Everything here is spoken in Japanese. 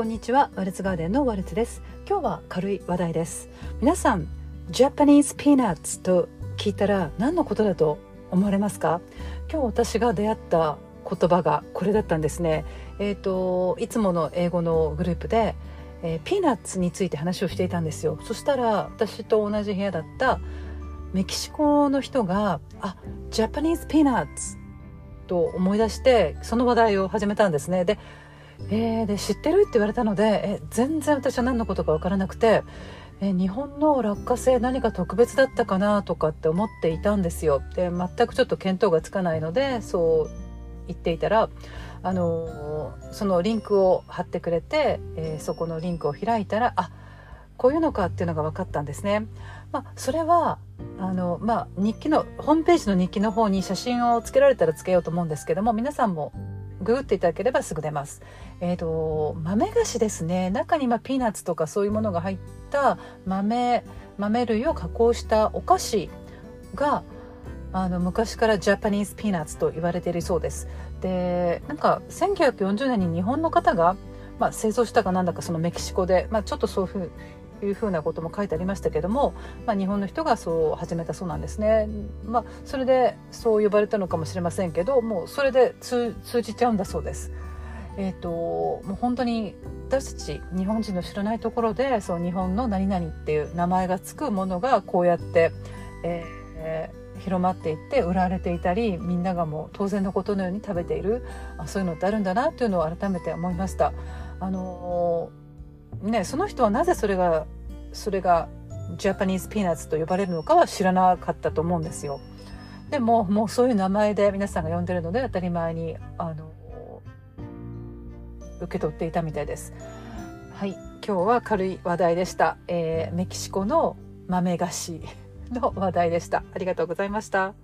こんにちは。ワルツガーデンのワルツです。今日は軽い話題です。皆さん Japanese peanuts と聞いたら何のことだと思われますか？今日私が出会った言葉がこれだったんですね。えっ、ー、といつもの英語のグループで、えー、ピーナッツについて話をしていたんですよ。そしたら私と同じ部屋だったメキシコの人が「あ Japanese peanuts」と思い出してその話題を始めたんですね。でえー、で知ってるって言われたのでえ全然私は何のことか分からなくてえ日本の落花生何か特別だったかなとかって思っていたんですよで全くちょっと見当がつかないのでそう言っていたらあのそのリンクを貼ってくれて、えー、そこのリンクを開いたらあこういうのかっていうのが分かったんですね。まあ、それはあの、まあ、日記のホームページの日記の方に写真をつけられたらつけようと思うんですけども皆さんもググっていただければすぐ出ます。えっ、ー、と豆菓子ですね中にまピーナッツとかそういうものが入った豆豆類を加工したお菓子があの昔からジャパニーズピーナッツと言われているそうです。でなんか1940年に日本の方が、まあ、製造したかなんだかそのメキシコで、まあ、ちょっとそういうふういうふうなことも書いてありましたけども、まあ、日本の人がそう始めたそうなんですね。まあ、それでそう呼ばれたのかもしれませんけどもうそれで通じちゃうんだそうです。えーと、もう本当に私たち日本人の知らないところでそう日本の何々っていう名前が付くものがこうやって、えー、広まっていって売られていたりみんながもう当然のことのように食べているあそういうのってあるんだなというのを改めて思いました。あのね、その人はなぜそれがそれがジャパニーズピーナッツと呼ばれるのかは知らなかったと思うんですよ。でももうそういう名前で皆さんが呼んでるので当たり前にあの受け取っていたみたいです。はい、今日は軽い話題でした。えー、メキシコの豆菓子の話題でした。ありがとうございました。